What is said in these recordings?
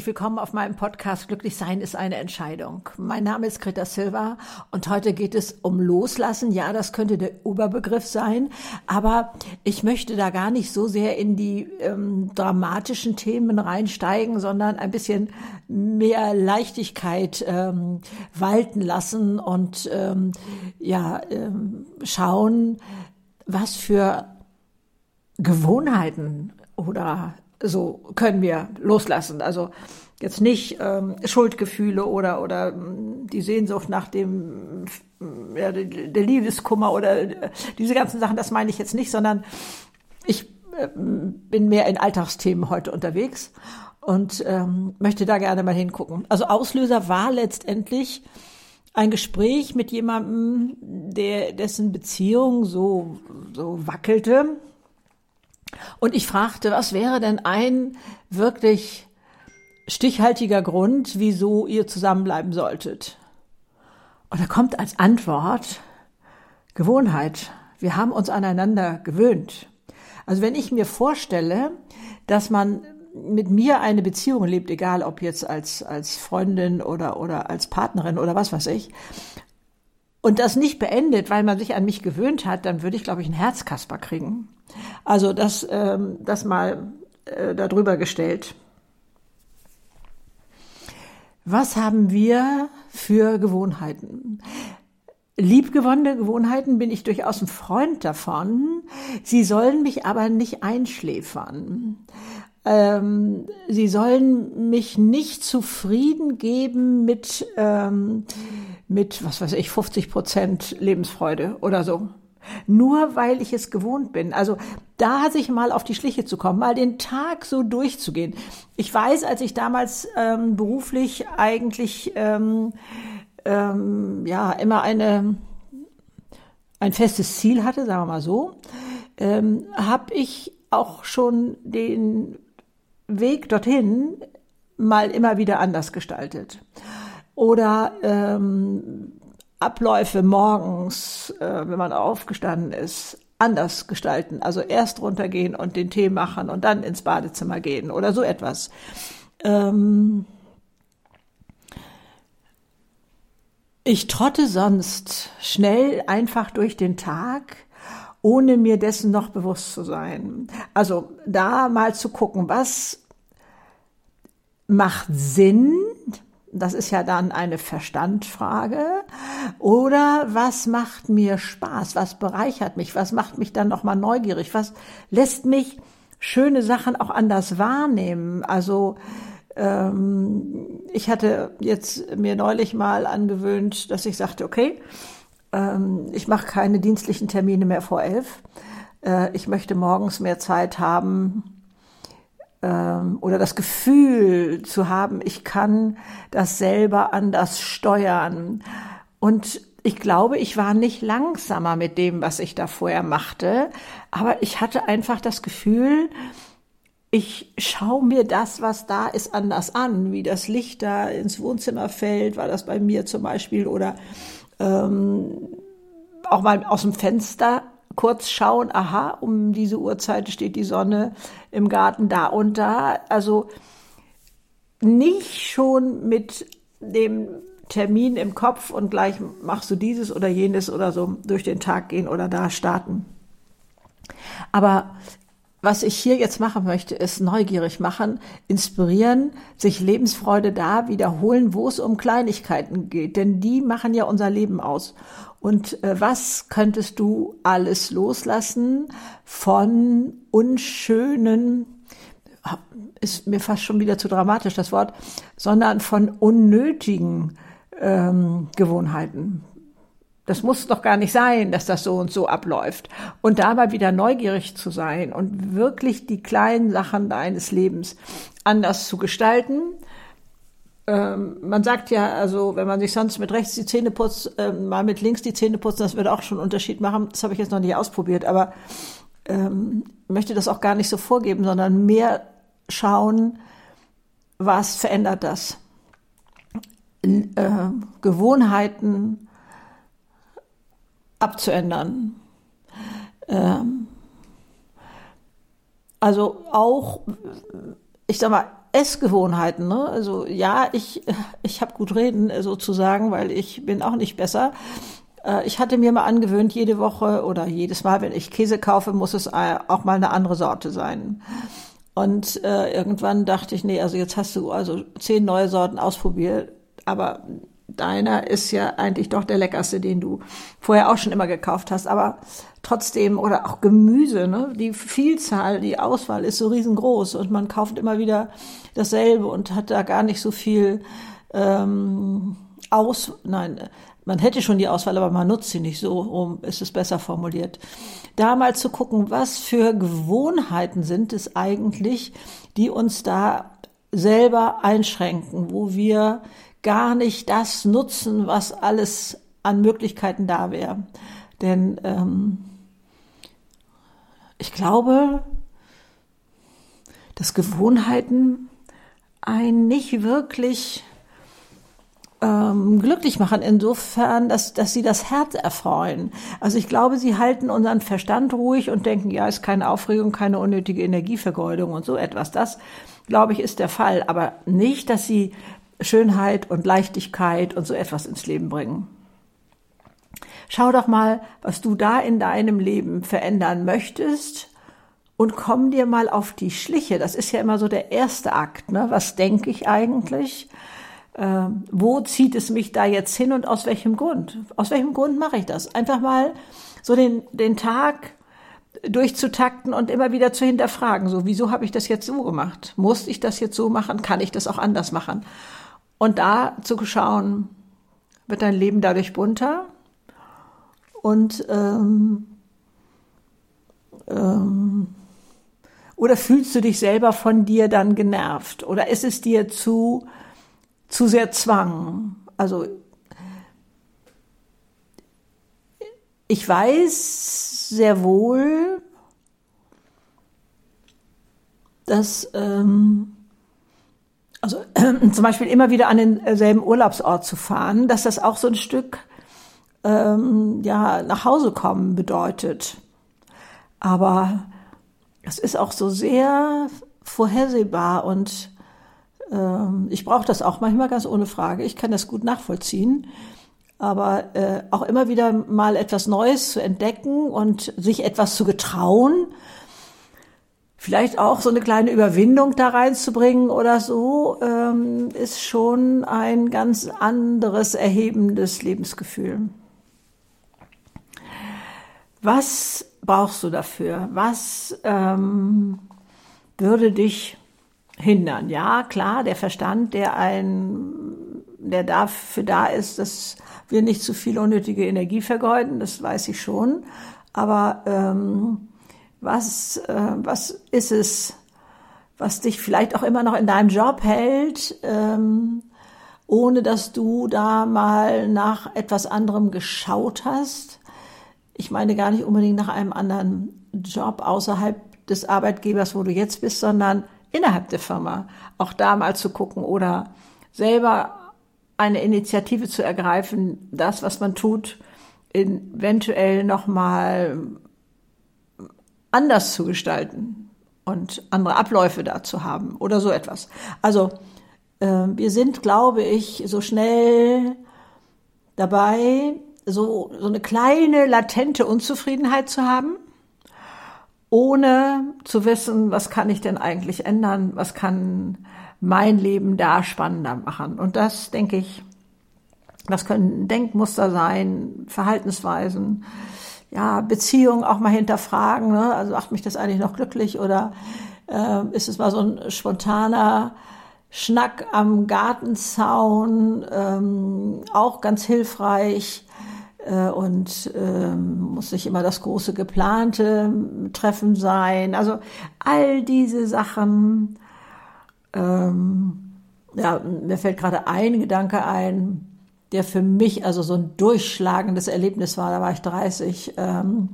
herzlich willkommen auf meinem Podcast Glücklich sein ist eine Entscheidung. Mein Name ist Greta Silva und heute geht es um Loslassen. Ja, das könnte der Oberbegriff sein, aber ich möchte da gar nicht so sehr in die ähm, dramatischen Themen reinsteigen, sondern ein bisschen mehr Leichtigkeit ähm, walten lassen und ähm, ja ähm, schauen, was für Gewohnheiten oder so können wir loslassen. Also jetzt nicht ähm, Schuldgefühle oder oder ähm, die Sehnsucht nach dem ja, der Liebeskummer oder äh, diese ganzen Sachen. Das meine ich jetzt nicht, sondern ich äh, bin mehr in Alltagsthemen heute unterwegs und ähm, möchte da gerne mal hingucken. Also Auslöser war letztendlich ein Gespräch mit jemandem, der dessen Beziehung so so wackelte und ich fragte, was wäre denn ein wirklich stichhaltiger Grund, wieso ihr zusammenbleiben solltet? Und da kommt als Antwort Gewohnheit. Wir haben uns aneinander gewöhnt. Also wenn ich mir vorstelle, dass man mit mir eine Beziehung lebt, egal ob jetzt als, als Freundin oder, oder als Partnerin oder was weiß ich, und das nicht beendet, weil man sich an mich gewöhnt hat, dann würde ich, glaube ich, einen Herzkasper kriegen. Also das, ähm, das mal äh, darüber gestellt. Was haben wir für Gewohnheiten? Liebgewonnene Gewohnheiten bin ich durchaus ein Freund davon. Sie sollen mich aber nicht einschläfern. Ähm, sie sollen mich nicht zufrieden geben mit, ähm, mit, was weiß ich, 50 Prozent Lebensfreude oder so. Nur weil ich es gewohnt bin. Also da sich mal auf die Schliche zu kommen, mal den Tag so durchzugehen. Ich weiß, als ich damals ähm, beruflich eigentlich ähm, ähm, ja immer eine ein festes Ziel hatte, sagen wir mal so, ähm, habe ich auch schon den Weg dorthin mal immer wieder anders gestaltet. Oder ähm, Abläufe morgens, äh, wenn man aufgestanden ist, anders gestalten. Also erst runtergehen und den Tee machen und dann ins Badezimmer gehen oder so etwas. Ähm ich trotte sonst schnell einfach durch den Tag ohne mir dessen noch bewusst zu sein. Also da mal zu gucken, was macht Sinn, das ist ja dann eine Verstandfrage. Oder was macht mir Spaß? Was bereichert mich? Was macht mich dann nochmal neugierig? Was lässt mich schöne Sachen auch anders wahrnehmen? Also ähm, ich hatte jetzt mir neulich mal angewöhnt, dass ich sagte, okay, ähm, ich mache keine dienstlichen Termine mehr vor elf. Äh, ich möchte morgens mehr Zeit haben ähm, oder das Gefühl zu haben, ich kann das selber anders steuern. Und ich glaube, ich war nicht langsamer mit dem, was ich da vorher machte, aber ich hatte einfach das Gefühl, ich schaue mir das, was da ist, anders an, wie das Licht da ins Wohnzimmer fällt, war das bei mir zum Beispiel, oder ähm, auch mal aus dem Fenster kurz schauen, aha, um diese Uhrzeit steht die Sonne im Garten da und da. Also nicht schon mit dem Termin im Kopf und gleich machst du dieses oder jenes oder so durch den Tag gehen oder da starten. Aber was ich hier jetzt machen möchte, ist neugierig machen, inspirieren, sich Lebensfreude da wiederholen, wo es um Kleinigkeiten geht, denn die machen ja unser Leben aus. Und äh, was könntest du alles loslassen von unschönen, ist mir fast schon wieder zu dramatisch das Wort, sondern von unnötigen ähm, Gewohnheiten. Das muss doch gar nicht sein, dass das so und so abläuft. Und dabei wieder neugierig zu sein und wirklich die kleinen Sachen deines Lebens anders zu gestalten. Ähm, man sagt ja, also wenn man sich sonst mit rechts die Zähne putzt, äh, mal mit links die Zähne putzen, das wird auch schon einen Unterschied machen. Das habe ich jetzt noch nicht ausprobiert, aber ähm, möchte das auch gar nicht so vorgeben, sondern mehr schauen, was verändert das. Äh, Gewohnheiten, abzuändern. Ähm, also auch, ich sag mal, Essgewohnheiten. Ne? Also ja, ich, ich habe gut reden sozusagen, weil ich bin auch nicht besser. Äh, ich hatte mir mal angewöhnt, jede Woche oder jedes Mal, wenn ich Käse kaufe, muss es auch mal eine andere Sorte sein. Und äh, irgendwann dachte ich, nee, also jetzt hast du also zehn neue Sorten ausprobiert, aber deiner ist ja eigentlich doch der leckerste, den du vorher auch schon immer gekauft hast. Aber trotzdem, oder auch Gemüse, ne? die Vielzahl, die Auswahl ist so riesengroß und man kauft immer wieder dasselbe und hat da gar nicht so viel ähm, aus, nein, man hätte schon die Auswahl, aber man nutzt sie nicht so, um ist es besser formuliert. Da mal zu gucken, was für Gewohnheiten sind es eigentlich, die uns da selber einschränken, wo wir gar nicht das nutzen, was alles an Möglichkeiten da wäre. Denn ähm, ich glaube, dass Gewohnheiten einen nicht wirklich ähm, glücklich machen, insofern, dass, dass sie das Herz erfreuen. Also ich glaube, sie halten unseren Verstand ruhig und denken, ja, ist keine Aufregung, keine unnötige Energievergeudung und so etwas. Das, glaube ich, ist der Fall. Aber nicht, dass sie Schönheit und Leichtigkeit und so etwas ins Leben bringen. Schau doch mal, was du da in deinem Leben verändern möchtest und komm dir mal auf die Schliche. Das ist ja immer so der erste Akt. Ne? Was denke ich eigentlich? Äh, wo zieht es mich da jetzt hin und aus welchem Grund? Aus welchem Grund mache ich das? Einfach mal so den, den Tag durchzutakten und immer wieder zu hinterfragen. So, wieso habe ich das jetzt so gemacht? Muss ich das jetzt so machen? Kann ich das auch anders machen? Und da zu schauen, wird dein Leben dadurch bunter und ähm, ähm, oder fühlst du dich selber von dir dann genervt oder ist es dir zu zu sehr Zwang? Also ich weiß sehr wohl, dass ähm, also äh, zum Beispiel immer wieder an denselben Urlaubsort zu fahren, dass das auch so ein Stück ähm, ja nach Hause kommen bedeutet. Aber es ist auch so sehr vorhersehbar und ähm, ich brauche das auch manchmal ganz ohne Frage. Ich kann das gut nachvollziehen. Aber äh, auch immer wieder mal etwas Neues zu entdecken und sich etwas zu getrauen, vielleicht auch so eine kleine Überwindung da reinzubringen oder so, ähm, ist schon ein ganz anderes, erhebendes Lebensgefühl. Was brauchst du dafür? Was ähm, würde dich hindern? Ja, klar, der Verstand, der ein, der dafür da ist, dass wir nicht zu viel unnötige Energie vergeuden, das weiß ich schon. Aber ähm, was, äh, was ist es, was dich vielleicht auch immer noch in deinem Job hält, ähm, ohne dass du da mal nach etwas anderem geschaut hast? Ich meine gar nicht unbedingt nach einem anderen Job außerhalb des Arbeitgebers, wo du jetzt bist, sondern innerhalb der Firma. Auch da mal zu gucken oder selber eine Initiative zu ergreifen, das, was man tut, eventuell nochmal anders zu gestalten und andere Abläufe da zu haben oder so etwas. Also äh, wir sind, glaube ich, so schnell dabei, so, so eine kleine latente Unzufriedenheit zu haben, ohne zu wissen, was kann ich denn eigentlich ändern, was kann mein Leben da spannender machen. Und das, denke ich, das können Denkmuster sein, Verhaltensweisen, ja, Beziehungen auch mal hinterfragen. Ne? Also macht mich das eigentlich noch glücklich oder äh, ist es mal so ein spontaner Schnack am Gartenzaun, ähm, auch ganz hilfreich äh, und ähm, muss nicht immer das große geplante Treffen sein. Also all diese Sachen. Ähm, ja, mir fällt gerade ein Gedanke ein der für mich also so ein durchschlagendes Erlebnis war. Da war ich 30. Ähm,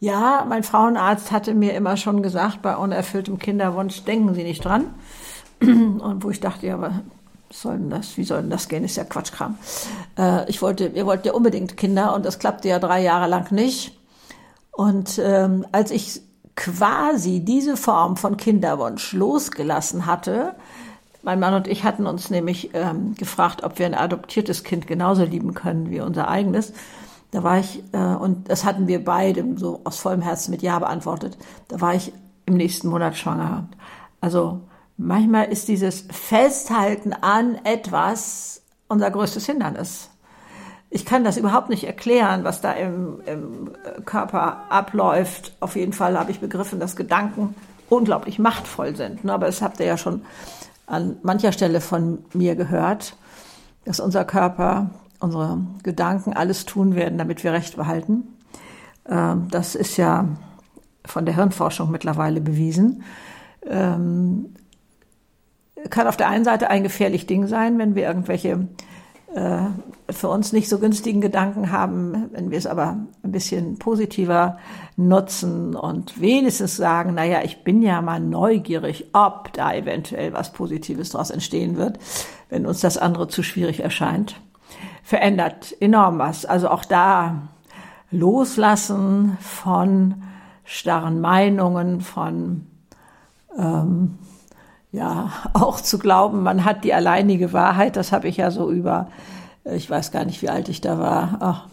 ja, mein Frauenarzt hatte mir immer schon gesagt, bei unerfülltem Kinderwunsch denken Sie nicht dran. Und wo ich dachte, ja, aber soll denn das? Wie soll denn das gehen? Ist ja Quatschkram. Äh, ich wollte, wir wollten ja unbedingt Kinder und das klappte ja drei Jahre lang nicht. Und ähm, als ich quasi diese Form von Kinderwunsch losgelassen hatte, mein Mann und ich hatten uns nämlich ähm, gefragt, ob wir ein adoptiertes Kind genauso lieben können wie unser eigenes. Da war ich, äh, und das hatten wir beide so aus vollem Herzen mit Ja beantwortet. Da war ich im nächsten Monat schwanger. Also manchmal ist dieses Festhalten an etwas unser größtes Hindernis. Ich kann das überhaupt nicht erklären, was da im, im Körper abläuft. Auf jeden Fall habe ich begriffen, dass Gedanken unglaublich machtvoll sind. Ne, aber das habt ihr ja schon an mancher Stelle von mir gehört, dass unser Körper, unsere Gedanken alles tun werden, damit wir Recht behalten. Ähm, das ist ja von der Hirnforschung mittlerweile bewiesen. Ähm, kann auf der einen Seite ein gefährlich Ding sein, wenn wir irgendwelche für uns nicht so günstigen Gedanken haben, wenn wir es aber ein bisschen positiver nutzen und wenigstens sagen, naja, ich bin ja mal neugierig, ob da eventuell was Positives daraus entstehen wird, wenn uns das andere zu schwierig erscheint, verändert enorm was. Also auch da loslassen von starren Meinungen, von ähm, ja, auch zu glauben, man hat die alleinige Wahrheit, das habe ich ja so über, äh, ich weiß gar nicht, wie alt ich da war. Ach,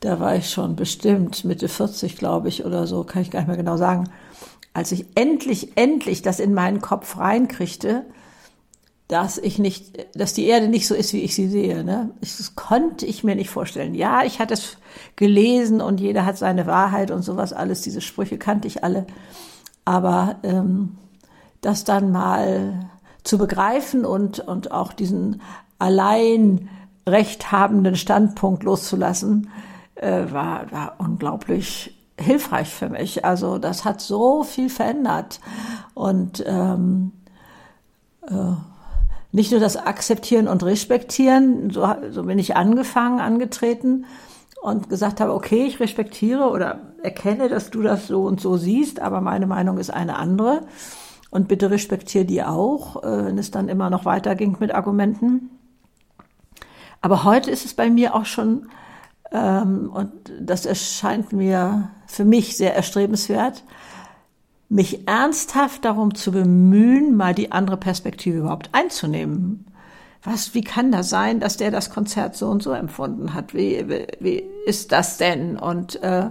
da war ich schon bestimmt Mitte 40, glaube ich, oder so, kann ich gar nicht mehr genau sagen. Als ich endlich, endlich das in meinen Kopf reinkriegte, dass ich nicht, dass die Erde nicht so ist, wie ich sie sehe. Ne? Das konnte ich mir nicht vorstellen. Ja, ich hatte es gelesen und jeder hat seine Wahrheit und sowas alles. Diese Sprüche kannte ich alle. Aber ähm, das dann mal zu begreifen und, und auch diesen allein rechthabenden Standpunkt loszulassen, äh, war, war unglaublich hilfreich für mich. Also das hat so viel verändert. Und ähm, äh, nicht nur das Akzeptieren und Respektieren, so, so bin ich angefangen, angetreten und gesagt habe, okay, ich respektiere oder erkenne, dass du das so und so siehst, aber meine Meinung ist eine andere. Und bitte respektiere die auch, äh, wenn es dann immer noch weiterging mit Argumenten. Aber heute ist es bei mir auch schon, ähm, und das erscheint mir für mich sehr erstrebenswert, mich ernsthaft darum zu bemühen, mal die andere Perspektive überhaupt einzunehmen. Was, wie kann das sein, dass der das Konzert so und so empfunden hat? Wie, wie, wie ist das denn? Und äh,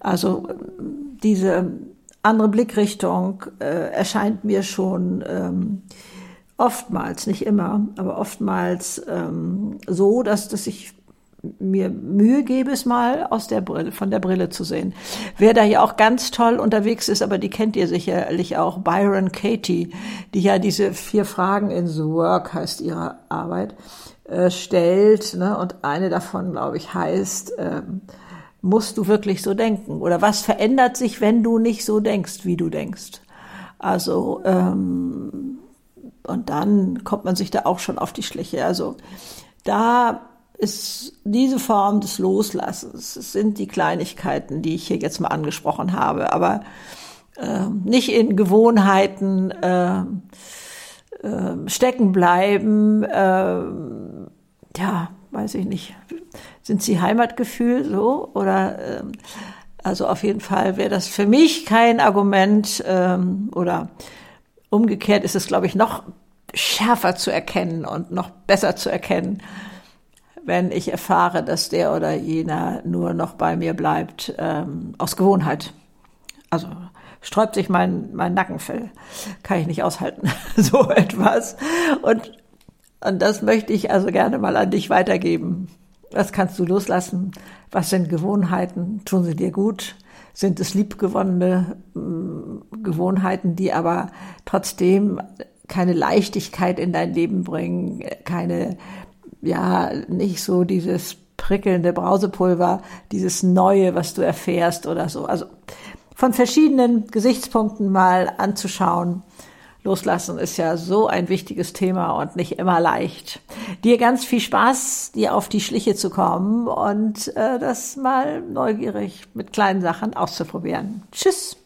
also diese andere Blickrichtung äh, erscheint mir schon ähm, oftmals, nicht immer, aber oftmals ähm, so, dass, dass ich mir Mühe gebe, es mal aus der Brille, von der Brille zu sehen. Wer da ja auch ganz toll unterwegs ist, aber die kennt ihr sicherlich auch, Byron Katie, die ja diese vier Fragen in The Work heißt ihre Arbeit, äh, stellt, ne? und eine davon, glaube ich, heißt, ähm, musst du wirklich so denken? Oder was verändert sich, wenn du nicht so denkst, wie du denkst? Also, ähm, und dann kommt man sich da auch schon auf die Schliche. Also, da ist diese Form des Loslassens, es sind die Kleinigkeiten, die ich hier jetzt mal angesprochen habe, aber äh, nicht in Gewohnheiten äh, äh, stecken bleiben, äh, ja, weiß ich nicht, sind Sie Heimatgefühl so oder ähm, also auf jeden Fall wäre das für mich kein Argument ähm, oder umgekehrt ist es, glaube ich, noch schärfer zu erkennen und noch besser zu erkennen, wenn ich erfahre, dass der oder jener nur noch bei mir bleibt ähm, aus Gewohnheit. Also sträubt sich mein, mein Nackenfell. Kann ich nicht aushalten, so etwas. Und, und das möchte ich also gerne mal an dich weitergeben. Was kannst du loslassen? Was sind Gewohnheiten? Tun sie dir gut? Sind es liebgewonnene mm, Gewohnheiten, die aber trotzdem keine Leichtigkeit in dein Leben bringen, keine, ja, nicht so dieses prickelnde Brausepulver, dieses Neue, was du erfährst oder so. Also von verschiedenen Gesichtspunkten mal anzuschauen Loslassen ist ja so ein wichtiges Thema und nicht immer leicht. Dir ganz viel Spaß, dir auf die Schliche zu kommen und äh, das mal neugierig mit kleinen Sachen auszuprobieren. Tschüss.